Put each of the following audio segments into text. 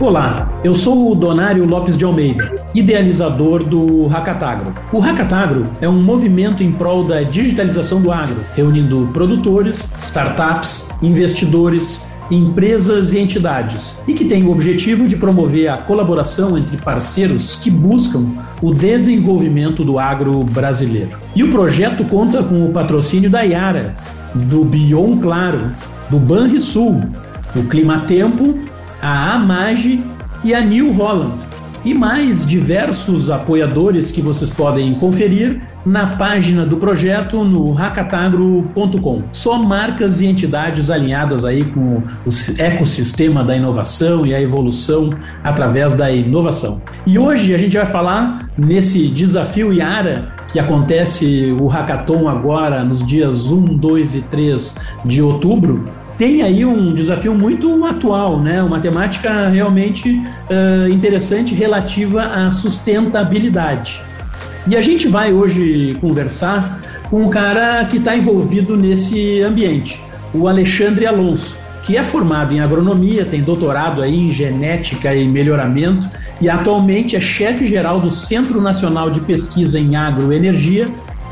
Olá, eu sou o Donário Lopes de Almeida, idealizador do Hackatagro. O Hackatagro é um movimento em prol da digitalização do agro, reunindo produtores, startups, investidores, empresas e entidades, e que tem o objetivo de promover a colaboração entre parceiros que buscam o desenvolvimento do agro brasileiro. E o projeto conta com o patrocínio da Iara, do Bion Claro, do Banrisul, do Climatempo a Amage e a New Holland. E mais diversos apoiadores que vocês podem conferir na página do projeto no racatagro.com. Só marcas e entidades alinhadas aí com o ecossistema da inovação e a evolução através da inovação. E hoje a gente vai falar nesse desafio Iara que acontece o hackathon agora nos dias 1, 2 e 3 de outubro, tem aí um desafio muito atual, né? Uma temática realmente uh, interessante relativa à sustentabilidade. E a gente vai hoje conversar com um cara que está envolvido nesse ambiente, o Alexandre Alonso, que é formado em agronomia, tem doutorado aí em genética e melhoramento e atualmente é chefe geral do Centro Nacional de Pesquisa em Agroenergia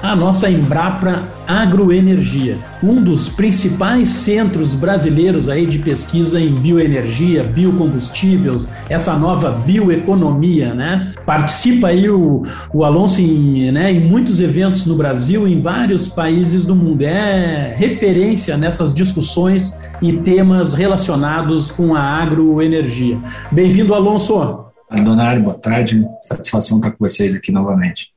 a nossa Embrapa Agroenergia, um dos principais centros brasileiros aí de pesquisa em bioenergia, biocombustíveis, essa nova bioeconomia, né? Participa aí o, o Alonso em, né, em muitos eventos no Brasil, em vários países do mundo. É referência nessas discussões e temas relacionados com a agroenergia. Bem-vindo, Alonso. Donário, boa tarde. Satisfação estar com vocês aqui novamente.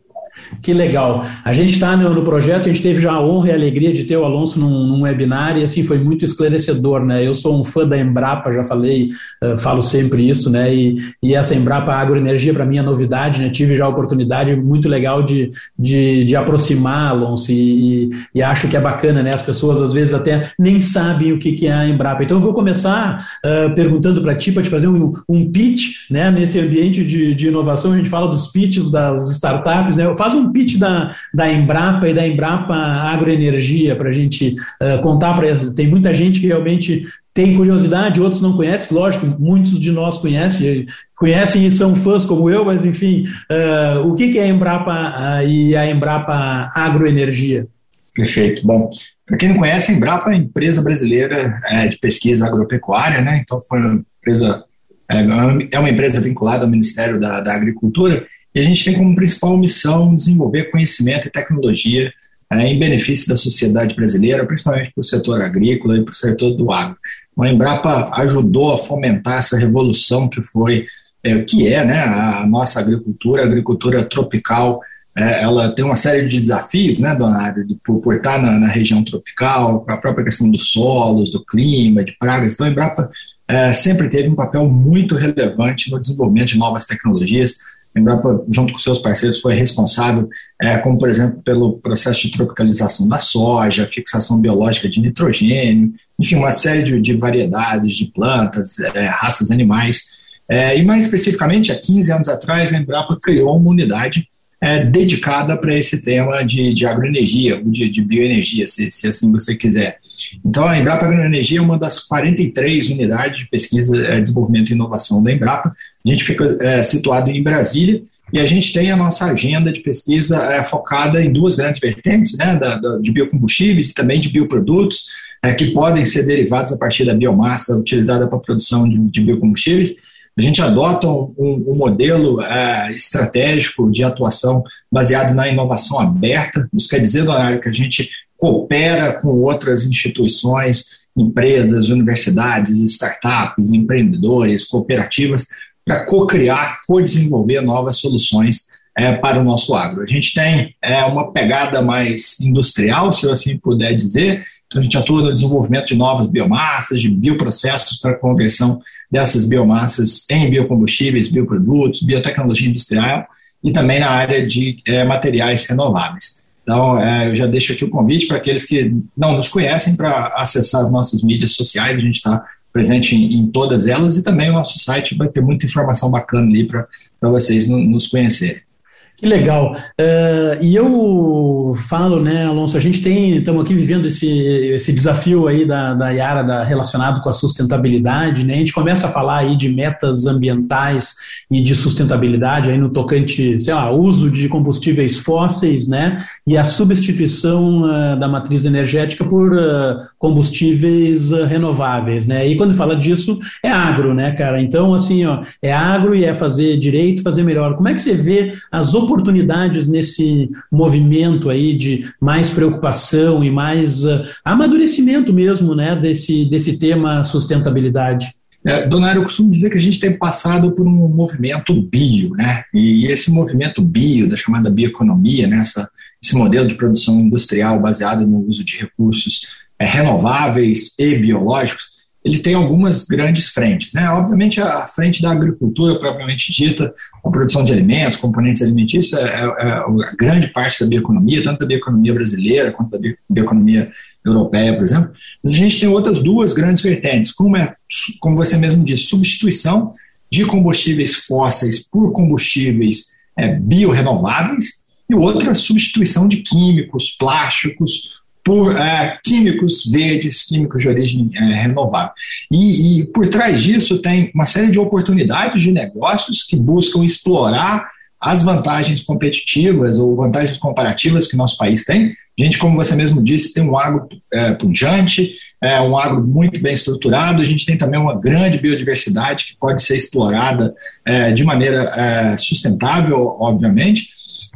Que legal. A gente está no, no, projeto, a gente teve já a honra e a alegria de ter o Alonso num, num, webinar e assim foi muito esclarecedor, né? Eu sou um fã da Embrapa, já falei, uh, falo sempre isso, né? E, e essa Embrapa Agroenergia para mim é novidade, né? Tive já a oportunidade muito legal de, de, de aproximar, Alonso, e, e, e, acho que é bacana, né? As pessoas às vezes até nem sabem o que, que é a Embrapa. Então eu vou começar uh, perguntando para ti, para te fazer um, um pitch, né? Nesse ambiente de, de inovação, a gente fala dos pitches das startups, né? Faz um pitch da, da Embrapa e da Embrapa Agroenergia para a gente uh, contar para tem muita gente que realmente tem curiosidade, outros não conhecem, lógico, muitos de nós conhecem, conhecem e são fãs como eu, mas enfim, uh, o que, que é a Embrapa uh, e a Embrapa Agroenergia? Perfeito. Bom, para quem não conhece, a Embrapa é uma empresa brasileira é, de pesquisa agropecuária, né? Então foi uma empresa é, é uma empresa vinculada ao Ministério da, da Agricultura e a gente tem como principal missão desenvolver conhecimento e tecnologia é, em benefício da sociedade brasileira, principalmente para o setor agrícola e para o setor do agro. Então, a Embrapa ajudou a fomentar essa revolução que foi, é, que é né, a nossa agricultura, a agricultura tropical, é, ela tem uma série de desafios, né, Donário, por, por estar na, na, região tropical, a própria questão dos solos, do clima, de pragas. Então, a Embrapa sempre teve um papel muito relevante no desenvolvimento de novas tecnologias, a Embrapa, junto com seus parceiros, foi responsável, é, como por exemplo, pelo processo de tropicalização da soja, fixação biológica de nitrogênio, enfim, uma série de, de variedades de plantas, é, raças animais. É, e mais especificamente, há 15 anos atrás, a Embrapa criou uma unidade é, dedicada para esse tema de, de agroenergia, ou de, de bioenergia, se, se, assim você quiser. Então, a Embrapa Agroenergia é uma das 43 unidades de pesquisa, é, desenvolvimento e inovação da Embrapa. A gente fica é, situado em Brasília e a gente tem a nossa agenda de pesquisa é, focada em duas grandes vertentes, né, da, da, de biocombustíveis e também de bioprodutos, é, que podem ser derivados a partir da biomassa utilizada para a produção de, de biocombustíveis a gente adota um, um modelo é, estratégico de atuação baseado na inovação aberta. Isso quer dizer, Donário, que a gente coopera com outras instituições, empresas, universidades, startups, empreendedores, cooperativas, para co-criar, co-desenvolver novas soluções é, para o nosso agro. A gente tem é, uma pegada mais industrial, se eu assim puder dizer, então, a gente atua no desenvolvimento de novas biomassas, de bioprocessos para conversão dessas biomassas em biocombustíveis, bioprodutos, biotecnologia industrial e também na área de é, materiais renováveis. Então, é, eu já deixo aqui o convite para aqueles que não nos conhecem para acessar as nossas mídias sociais, a gente está presente em, em, todas elas e também o nosso site vai ter muita informação bacana ali para vocês no, nos conhecerem. Que legal. Uh, e eu falo, né, Alonso, a gente tem, estamos aqui vivendo esse, esse desafio aí da, da Yara da, relacionado com a sustentabilidade, né? A gente começa a falar aí de metas ambientais e de sustentabilidade aí no tocante, sei lá, uso de combustíveis fósseis, né? E a substituição uh, da matriz energética por uh, combustíveis renováveis, né? E quando fala disso, é agro, né, cara? Então, assim, ó, é agro e é fazer direito, fazer melhor. Como é que você vê as oportunidades nesse movimento aí de mais preocupação e mais uh, amadurecimento mesmo, né, desse, desse tema sustentabilidade? É, Donário, eu costumo dizer que a gente tem passado por um movimento bio, né? E esse movimento bio, da chamada bioeconomia, né? Essa, esse modelo de produção industrial baseado no uso de recursos é, renováveis e biológicos, ele tem algumas grandes frentes. Né? Obviamente, a frente da agricultura, propriamente dita, a produção de alimentos, componentes alimentícios, é, é, é a grande parte da bioeconomia, tanto da bioeconomia brasileira quanto da bioeconomia europeia, por exemplo. Mas a gente tem outras duas grandes vertentes, como, é, como você mesmo disse, substituição de combustíveis fósseis por combustíveis é, biorrenováveis, e outra, substituição de químicos, plásticos, por é, químicos verdes, químicos de origem é, renovável. E, e, por trás disso tem uma série de oportunidades de negócios que buscam explorar as vantagens competitivas ou vantagens comparativas que nosso país tem. A gente, como você mesmo disse, tem um agro é, pujante, é, um agro muito bem estruturado, a gente tem também uma grande biodiversidade que pode ser explorada é, de maneira é, sustentável, obviamente.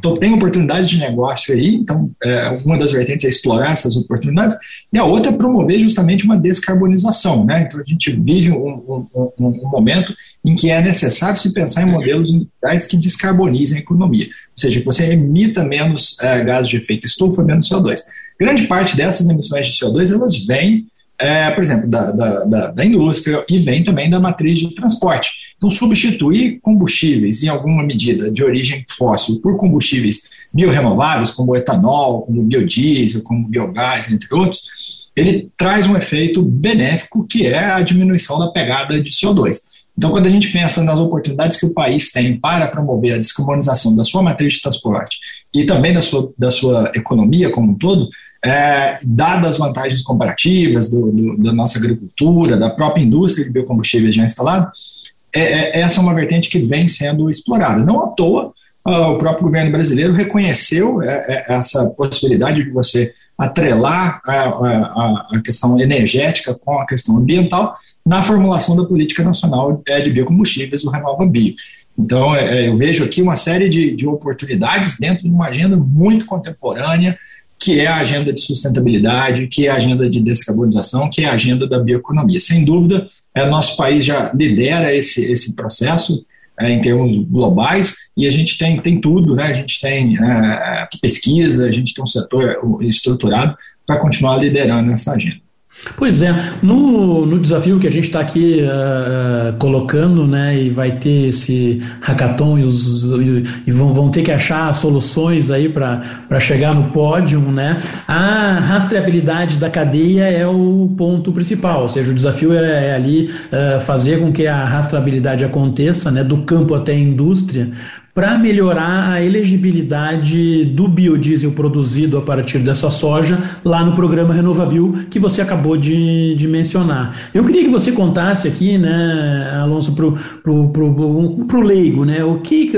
Então, tem oportunidades de negócio aí, então, é, uma das vertentes é explorar essas oportunidades, e a outra é promover justamente uma descarbonização. Né? Então, a gente vive um, um, um, um momento em que é necessário se pensar em modelos industriais que descarbonizem a economia, ou seja, que você emita menos é, gases de efeito estufa, menos CO2. Grande parte dessas emissões de CO2 elas vêm é, por exemplo, da, da, da, da, indústria e vem também da matriz de transporte. Então, substituir combustíveis, em alguma medida, de origem fóssil por combustíveis biorrenováveis, como o etanol, como o biodiesel, como o biogás, entre outros, ele traz um efeito benéfico que é a diminuição da pegada de CO2. Então, quando a gente pensa nas oportunidades que o país tem para promover a descarbonização da sua matriz de transporte e também da sua, da sua economia como um todo, é, dadas as vantagens comparativas do, do, da nossa agricultura, da própria indústria de biocombustíveis já instalada, é, é, essa é uma vertente que vem sendo explorada. Não à toa, uh, o próprio governo brasileiro reconheceu é, é, essa possibilidade de você atrelar a, a, a, questão energética com a questão ambiental na formulação da política nacional é, de biocombustíveis, o Renova Bio. Então, eu vejo aqui uma série de, de oportunidades dentro de uma agenda muito contemporânea, que é a agenda de sustentabilidade, que é a agenda de descarbonização, que é a agenda da bioeconomia. Sem dúvida, é, nosso país já lidera esse, esse processo é, em termos globais e a gente tem, tem tudo, né? a gente tem é, pesquisa, a gente tem um setor estruturado para continuar liderando essa agenda. Pois é, no, no desafio que a gente está aqui uh, colocando, né, e vai ter esse hackathon e, os, e, e vão, vão ter que achar soluções aí para chegar no pódio, né, a rastreabilidade da cadeia é o ponto principal, ou seja, o desafio é, é ali uh, fazer com que a rastreabilidade aconteça, né, do campo até a indústria, para melhorar a elegibilidade do biodiesel produzido a partir dessa soja lá no programa RenovaBio que você acabou de, de mencionar. Eu queria que você contasse aqui, né, Alonso, para o pro, pro, pro leigo, né, o, que,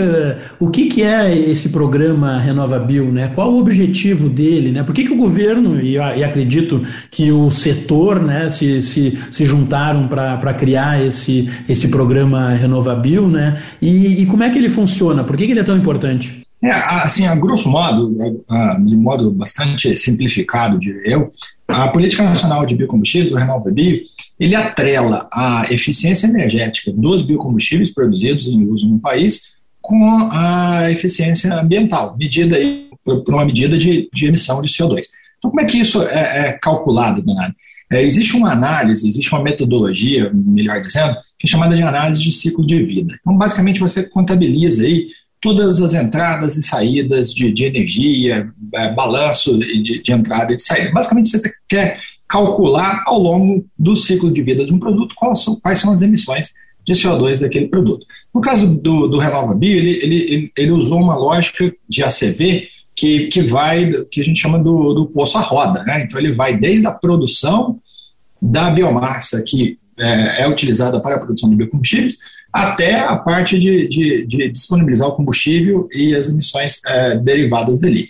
o que, que é esse programa RenovaBio, né, qual o objetivo dele, né, por que, que o governo, e, e acredito que o setor né, se, se, se juntaram para criar esse, esse programa RenovaBio, né, e, e como é que ele funciona? Por que, ele é tão importante? É, assim, a grosso modo, de modo bastante simplificado, diria eu, a Política Nacional de Biocombustíveis, o Renova Bio, ele atrela a eficiência energética dos biocombustíveis produzidos em uso no país com a eficiência ambiental, medida por uma medida de, de emissão de CO2. Então, como é que isso é, é calculado, Donário? É, existe uma análise, existe uma metodologia, melhor dizendo, que é chamada de análise de ciclo de vida. Então, basicamente, você contabiliza aí todas as entradas e saídas de, de energia, é, balanço de, de, entrada e de saída. Basicamente, você quer calcular ao longo do ciclo de vida de um produto quais são, quais são as emissões de CO2 daquele produto. No caso do, do RenovaBio, ele, ele, ele, ele usou uma lógica de ACV que, que vai, que a gente chama do, do poço à roda. Né? Então, ele vai desde a produção da biomassa que é, é utilizada para a produção de biocombustíveis, até a parte de, de, de disponibilizar o combustível e as emissões é, derivadas dele.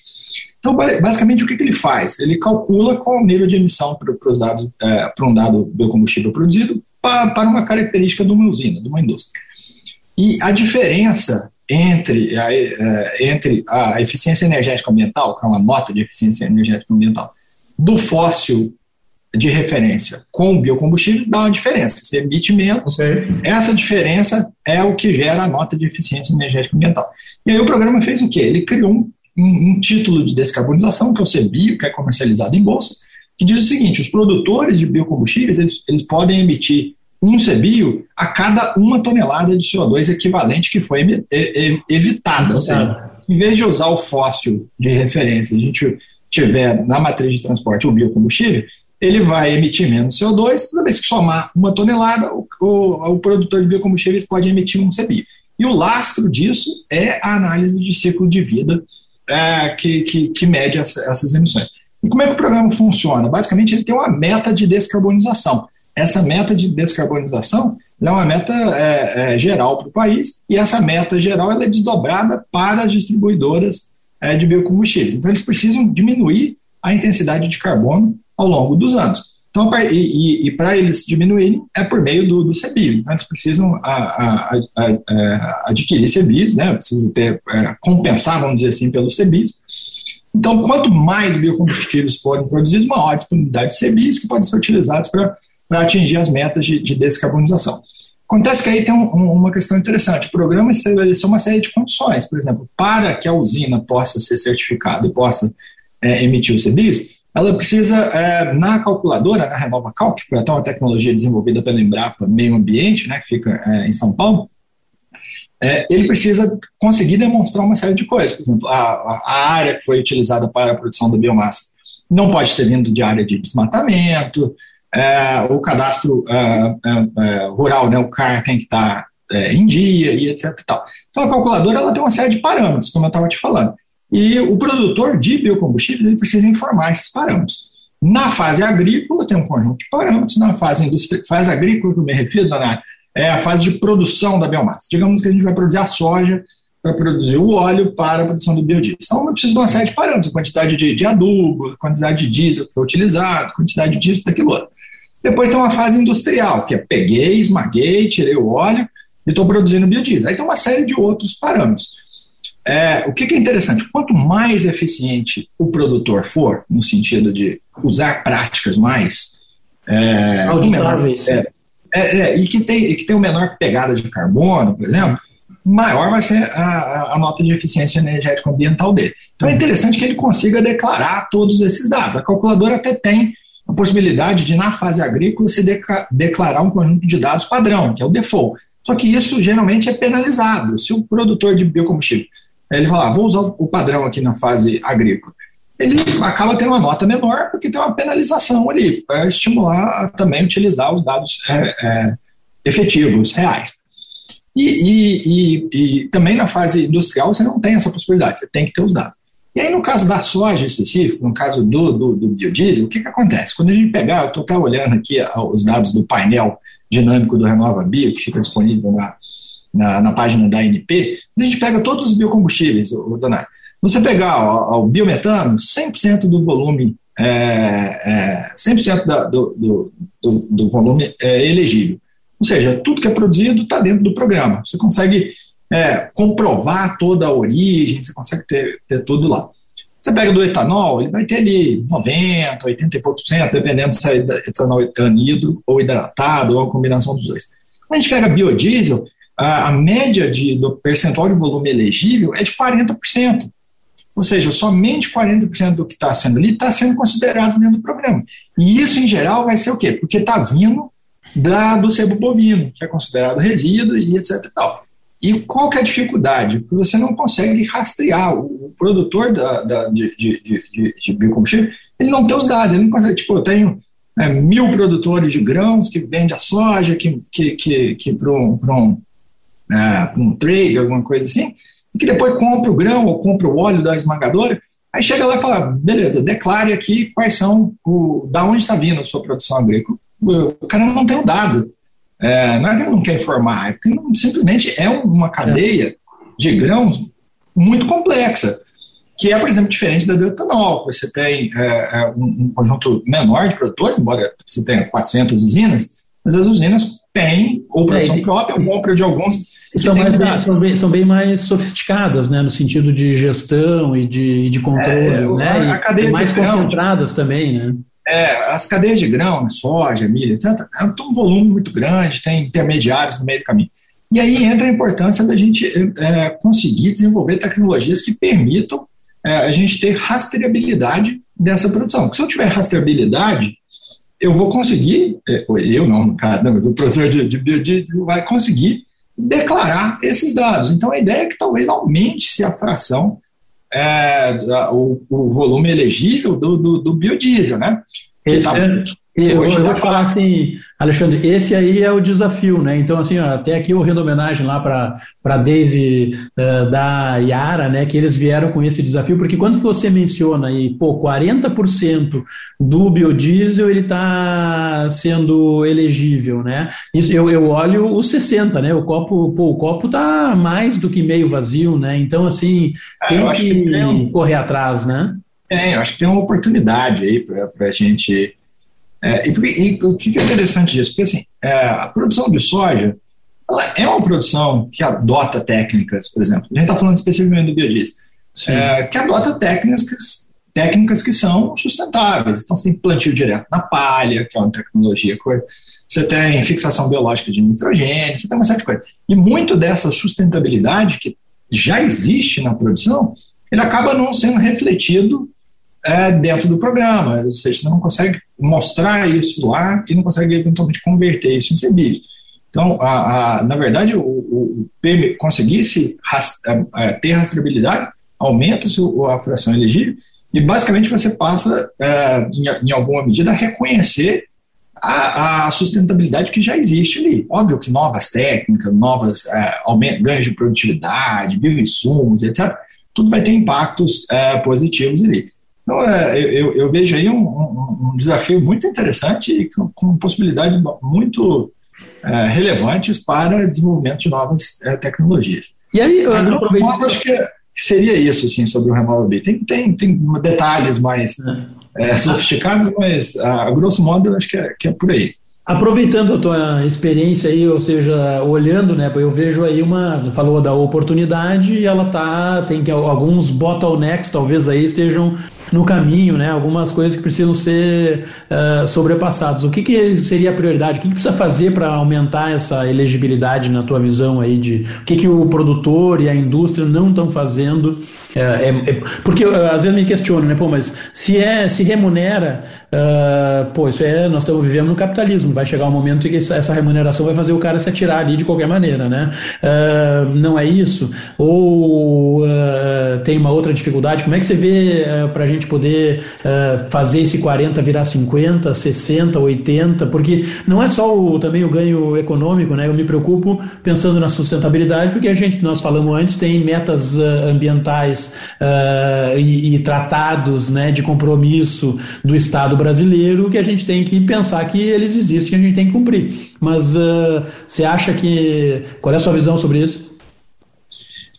Então, basicamente, o que, que, ele faz? Ele calcula qual o nível de emissão para, os dados, é, para um dado biocombustível produzido para, para uma característica de uma usina, de uma indústria. E a diferença entre a, é, entre a eficiência energética ambiental, que é uma nota de eficiência energética ambiental, do fóssil de referência com biocombustíveis dá uma diferença. Você emite menos, okay. essa diferença é o que gera a nota de eficiência energética ambiental. E aí o programa fez o quê? Ele criou um, um, um título de descarbonização, que é o CBIO, que é comercializado em bolsa, que diz o seguinte, os produtores de biocombustíveis, eles, eles podem emitir um CBIO a cada uma tonelada de CO2 equivalente que foi evitada. Ou seja, em vez de usar o fóssil de referência, a gente tiver na matriz de transporte o biocombustível, ele vai emitir menos CO2, toda vez que somar uma tonelada, o, o, o produtor de biocombustíveis pode emitir um CBI. E o lastro disso é a análise de ciclo de vida é, que, que, que, mede essa, essas emissões. E como é que o programa funciona? Basicamente, ele tem uma meta de descarbonização. Essa meta de descarbonização é uma meta é, é, geral para o país, e essa meta geral ela é desdobrada para as distribuidoras é, de biocombustíveis. Então, eles precisam diminuir a intensidade de carbono ao longo dos anos. Então, e, e, e para eles diminuírem, é por meio do, do. Então, eles precisam a, a, a, adquirir CBIOs, né? precisa ter, é, compensar, vamos dizer assim, pelos CBIOs. Então, quanto mais biocombustíveis forem produzidos, maior a disponibilidade de CBIOs que podem ser utilizados para atingir as metas de, de, descarbonização. Acontece que aí tem um, um, uma questão interessante. O programa estabeleceu uma série de condições. Por exemplo, para que a usina possa ser certificada e possa é, emitir os CBIOs, ela precisa, é, na calculadora, na Renova Calc, que foi até uma tecnologia desenvolvida pela Embrapa Meio Ambiente, né, que fica é, em São Paulo, é, ele precisa conseguir demonstrar uma série de coisas. Por exemplo, a, a, área que foi utilizada para a produção da biomassa não pode ter vindo de área de desmatamento, é, o cadastro é, é, rural, né, o CAR, tem que estar em dia e etc. E tal. Então, a calculadora ela tem uma série de parâmetros, como eu estava te falando. E o produtor de biocombustíveis ele precisa informar esses parâmetros. Na fase agrícola, tem um conjunto de parâmetros. Na fase, industri... fase agrícola, que eu me refiro, Dona, é a fase de produção da biomassa. Digamos que a gente vai produzir a soja para produzir o óleo para a produção do biodiesel. Então, eu preciso de uma série de parâmetros, quantidade de, de adubo, quantidade de diesel que foi utilizado, quantidade disso, daquilo outro. Depois tem uma fase industrial, que é peguei, esmaguei, tirei o óleo e estou produzindo biodiesel. Aí tem uma série de outros parâmetros. É, o que, que, é interessante? Quanto mais eficiente o produtor for, no sentido de usar práticas mais. É, menor, é, é, é, e que tem, que tem uma menor pegada de carbono, por exemplo, maior vai ser a, a, nota de eficiência energética ambiental dele. Então é interessante que ele consiga declarar todos esses dados. A calculadora até tem a possibilidade de, na fase agrícola, se declarar um conjunto de dados padrão, que é o default. Só que isso geralmente é penalizado. Se o produtor de biocombustível ele fala, ah, vou usar o padrão aqui na fase agrícola. Ele acaba tendo uma nota menor porque tem uma penalização ali, para estimular também utilizar os dados é, é, efetivos, reais. E, e, e, e, também na fase industrial você não tem essa possibilidade, você tem que ter os dados. E aí, no caso da soja específico, no caso do, do, do biodiesel, o que, que acontece? Quando a gente pegar, eu estou olhando aqui os dados do painel dinâmico do Renova Bio, que fica disponível na, na, na página da ANP, a gente pega todos os biocombustíveis, Donato. Você pegar o biometano, 100% do volume, é, é, 100% da, do, do, do, do, volume é elegível. Ou seja, tudo que é produzido está dentro do programa. Você consegue é, comprovar toda a origem, você consegue ter, ter tudo lá. Você pega do etanol, ele vai ter ali 90, 80 e poucos por cento, dependendo se é etanol anidro ou hidratado, ou a combinação dos dois. Quando a gente pega biodiesel, a, a média de, do percentual de volume elegível é de 40%. Ou seja, somente 40% do que está sendo ali está sendo considerado dentro do programa. E isso, em geral, vai ser o quê? Porque está vindo da, do sebo bovino, que é considerado resíduo e etc. E, tal. E qual que é a dificuldade? Porque você não consegue rastrear. O, produtor da, da, de, de, de, de biocombustível, ele não tem os dados, ele não consegue. Tipo, eu tenho é, mil produtores de grãos que vende a soja que, que, que, que para um, um, é, um trade, alguma coisa assim, que depois compra o grão ou compra o óleo da esmagadora, aí chega lá e fala, beleza, declare aqui quais são, o, da onde está vindo a sua produção agrícola. O cara não tem o dado. É, não é que ele não quer informar, é porque simplesmente é uma cadeia de grãos muito complexa que é, por exemplo, diferente da do etanol. Você tem é, é, um, um, conjunto menor de produtores, embora você tenha 400 usinas, mas as usinas têm ou produção é, própria ou compra de alguns. São, mais bem, são, bem, são, bem, mais sofisticadas, né, no sentido de gestão e de, de controle, é, né, a, a cadeia mais concentradas também, né. É, as cadeias de grão, né, soja, milho, etc., tem um volume muito grande, tem intermediários no meio do caminho. E aí entra a importância da gente é, conseguir desenvolver tecnologias que permitam é, a gente ter rastreabilidade dessa produção. Porque se eu tiver rastreabilidade, eu vou conseguir, é, eu não, no caso, não, mas o produtor de, de biodiesel vai conseguir declarar esses dados. Então a ideia é que talvez aumente-se a fração, é, o, o, volume elegível do, do, do biodiesel, né? Esse, tá, é, eu vou, vou falar assim, Alexandre, esse aí é o desafio, né? Então, assim, ó, até aqui eu rendo homenagem lá para a Daisy uh, da Yara, né? Que eles vieram com esse desafio, porque quando você menciona aí, pô, 40% do biodiesel ele está sendo elegível, né? Isso, eu, eu olho os 60, né? O copo, pô, o copo tá mais do que meio vazio, né? Então, assim, é, tem que, que tem um... correr atrás, né? É, eu acho que tem uma oportunidade aí para a gente é, e, e, o que é interessante disso? Porque assim, é, a produção de soja ela é uma produção que adota técnicas, por exemplo, a gente está falando especificamente do biodiesel, é, que adota técnicas, técnicas que são sustentáveis. Então, você tem plantio direto na palha, que é uma tecnologia você tem fixação biológica de nitrogênio, você tem uma série de coisas. E muito dessa sustentabilidade que já existe na produção, ele acaba não sendo refletido é, dentro do programa. Ou seja, você não consegue mostrar isso lá e não consegue eventualmente converter isso em serviço. Então, a, a, na verdade, o, o, conseguir se a, ter rastreabilidade aumenta a fração elegível e basicamente você passa, é, em, em, alguma medida, a reconhecer a, a, sustentabilidade que já existe ali. Óbvio que novas técnicas, novas é, ganhos de produtividade, bioinsumos, etc., tudo vai ter impactos é, positivos ali. Então, é, eu, eu, vejo aí um, um, um, desafio muito interessante e com, com possibilidades muito é, relevantes para desenvolvimento de novas é, tecnologias. E aí, eu aproveito... modo, acho que seria isso, assim, sobre o Removal Tem, tem, tem detalhes mais é, é sofisticados, mas a, a grosso modo, acho que é, que é por aí. Aproveitando a tua experiência aí, ou seja, olhando, né, eu vejo aí uma, falou da oportunidade e ela tá, tem que alguns bottlenecks talvez aí estejam no caminho, né? Algumas coisas que precisam ser uh, sobrepassadas. O que, que seria a prioridade? O que, que precisa fazer para aumentar essa elegibilidade na tua visão aí de o que, que o produtor e a indústria não estão fazendo? É, é, é, porque uh, às vezes me questiono, né? Pô, mas se é se remunera, pô, isso é nós estamos vivendo no capitalismo. Vai chegar um momento em que essa remuneração vai fazer o cara se atirar ali de qualquer maneira, né? não é isso? Ou tem uma outra dificuldade? Como é que você vê para a gente gente poder uh, fazer esse 40 virar 50, 60, 80, porque não é só o, também o ganho econômico, né? Eu me preocupo pensando na sustentabilidade, porque a gente, nós falamos antes, tem metas uh, ambientais uh, e, e, tratados né, de compromisso do Estado brasileiro que a gente tem que pensar que eles existem e a gente tem que cumprir. Mas você acha que. Qual é a sua visão sobre isso?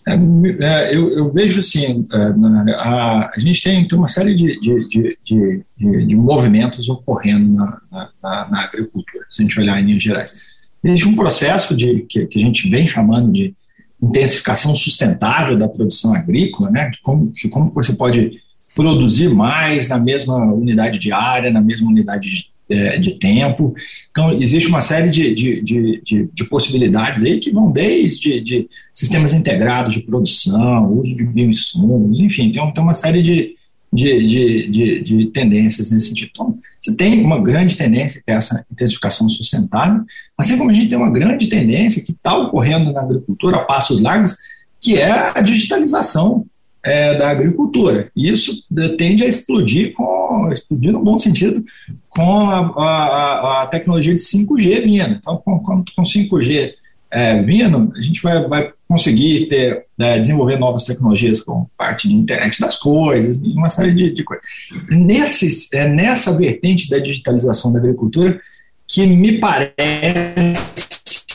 É, é, eu, eu, vejo assim, é, a, a gente tem, tem uma série de, de, de, de, movimentos ocorrendo na, na, na, agricultura, se a gente olhar em linhas gerais. Existe um processo de, que, que a gente vem chamando de intensificação sustentável da produção agrícola, né, de como, que, como você pode produzir mais na mesma unidade de área, na mesma unidade de é, de tempo. Então, existe uma série de, de, de, de, de possibilidades aí que vão desde de sistemas integrados de produção, uso de bioinsumos, enfim, tem, tem uma série de, de, de, de, de, tendências nesse sentido. Então, você tem uma grande tendência que é essa intensificação sustentável, assim como a gente tem uma grande tendência que está ocorrendo na agricultura a passos largos, que é a digitalização é, da agricultura. E isso tende a explodir, com, explodir no bom sentido, com a, a, a tecnologia de 5G vindo. Então, com, com, com 5G é, vindo, a gente vai, vai conseguir ter, é, desenvolver novas tecnologias com parte de internet das coisas uma série de, de coisas. Nesse, é nessa vertente da digitalização da agricultura que me parece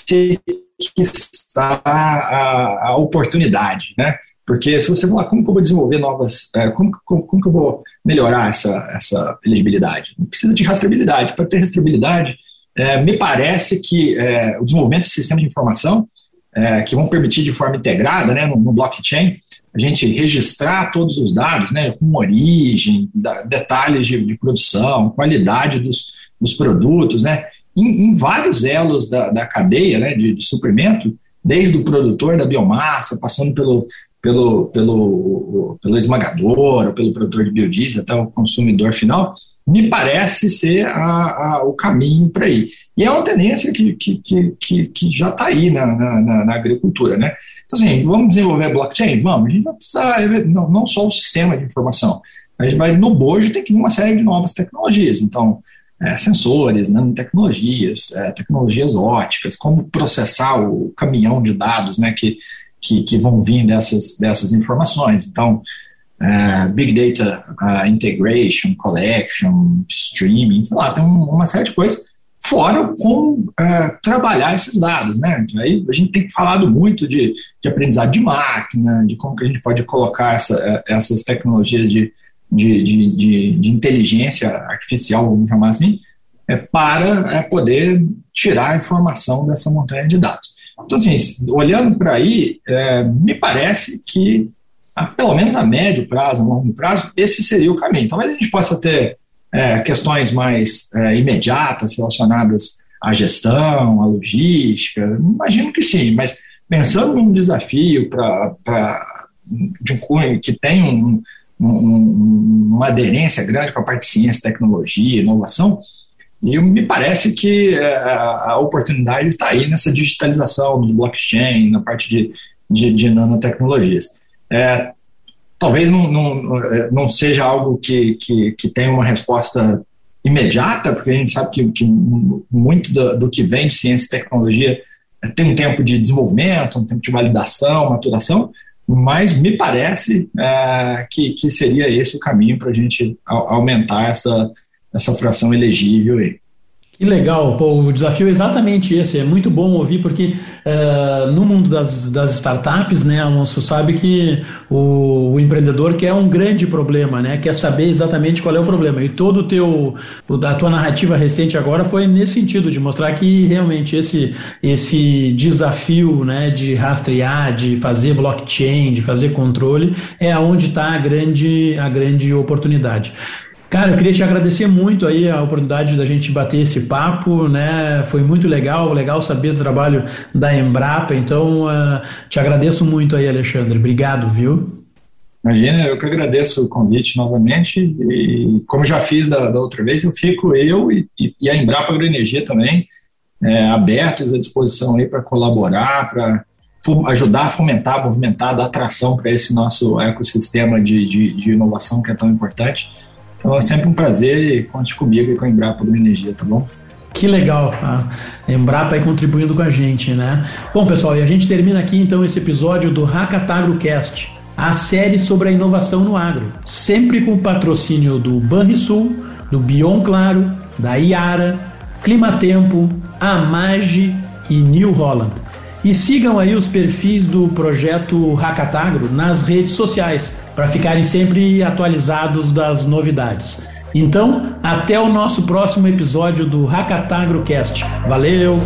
que está a, a oportunidade, né? Porque se você falar como que eu vou desenvolver novas, é, como, como, como, que eu vou melhorar essa, essa elegibilidade? Precisa de rastreabilidade. Para ter rastreabilidade, é, me parece que é, o desenvolvimento de sistemas de informação é, que vão permitir de forma integrada, né, no, no, blockchain, a gente registrar todos os dados, né, com origem, da, detalhes de, de, produção, qualidade dos, dos produtos, né, em, em vários elos da, da cadeia né, de, de suprimento, desde o produtor da biomassa, passando pelo, pelo, pelo, pelo esmagador, ou pelo produtor de biodiesel até o consumidor final, me parece ser a, a, o caminho para ir. E é uma tendência que, que, que, que já está aí na, na, na, agricultura. Né? Então, assim, vamos desenvolver blockchain? Vamos, a gente vai precisar, não, não só o sistema de informação, a gente vai, no bojo tem que vir uma série de novas tecnologias. Então, é, sensores, nanotecnologias, é, tecnologias óticas, como processar o caminhão de dados né, que, que, que vão vir dessas, dessas informações. Então, uh, Big Data uh, Integration, Collection, Streaming, sei lá, tem uma série de coisas, fora como uh, trabalhar esses dados, né? Aí a gente tem falado muito de, de aprendizado de máquina, de como que a gente pode colocar essa, essas tecnologias de, de, de, de, de inteligência artificial, vamos chamar assim, é, para é, poder tirar a informação dessa montanha de dados. Então, assim, olhando para aí, é, me parece que a, pelo menos a médio prazo, a longo prazo, esse seria o caminho. Talvez a gente possa ter é, questões mais é, imediatas relacionadas à gestão, à logística, imagino que sim, mas pensando num desafio para de um cunho que tem um, um, uma aderência grande com a parte de ciência, tecnologia, inovação, e me parece que é, a oportunidade está aí nessa digitalização dos blockchain, na parte de, de, de nanotecnologias. É, talvez não, não, é, não, seja algo que, que, que tenha uma resposta imediata, porque a gente sabe que, que muito do, do, que vem de ciência e tecnologia é, tem um tempo de desenvolvimento, um tempo de validação, maturação, mas me parece é, que, que seria esse o caminho para a gente aumentar essa, essa fração elegível aí. Que legal, Pô, o desafio é exatamente esse. É muito bom ouvir, porque uh, no mundo das, das startups, né, Alonso, sabe que o, o, empreendedor quer um grande problema, né? Quer saber exatamente qual é o problema. E todo o teu, a tua narrativa recente agora foi nesse sentido, de mostrar que realmente esse, esse desafio né, de rastrear, de fazer blockchain, de fazer controle, é onde está a grande, a grande oportunidade. Cara, eu queria te agradecer muito aí a oportunidade da gente bater esse papo, né? Foi muito legal, legal saber do trabalho da Embrapa. Então, uh, te agradeço muito aí, Alexandre. Obrigado, viu? Imagina, eu que agradeço o convite novamente e como já fiz da, da outra vez, eu fico eu e, e a Embrapa Agroenergia também é, abertos à disposição aí para colaborar, para ajudar a fomentar, movimentar, dar atração para esse nosso ecossistema de, de, de inovação que é tão importante. Então é sempre um prazer e conte comigo e com a Embrapa do Energia, tá bom? Que legal, a Embrapa aí contribuindo com a gente, né? Bom, pessoal, e a gente termina aqui então esse episódio do Hackatagro Cast, a série sobre a inovação no agro, sempre com o patrocínio do Banrisul, do Bion Claro, da Iara, Climatempo, Amage e New Holland. E sigam aí os perfis do projeto Hackatagro nas redes sociais para ficarem sempre atualizados das novidades. Então, até o nosso próximo episódio do Hackatagrocast. Valeu!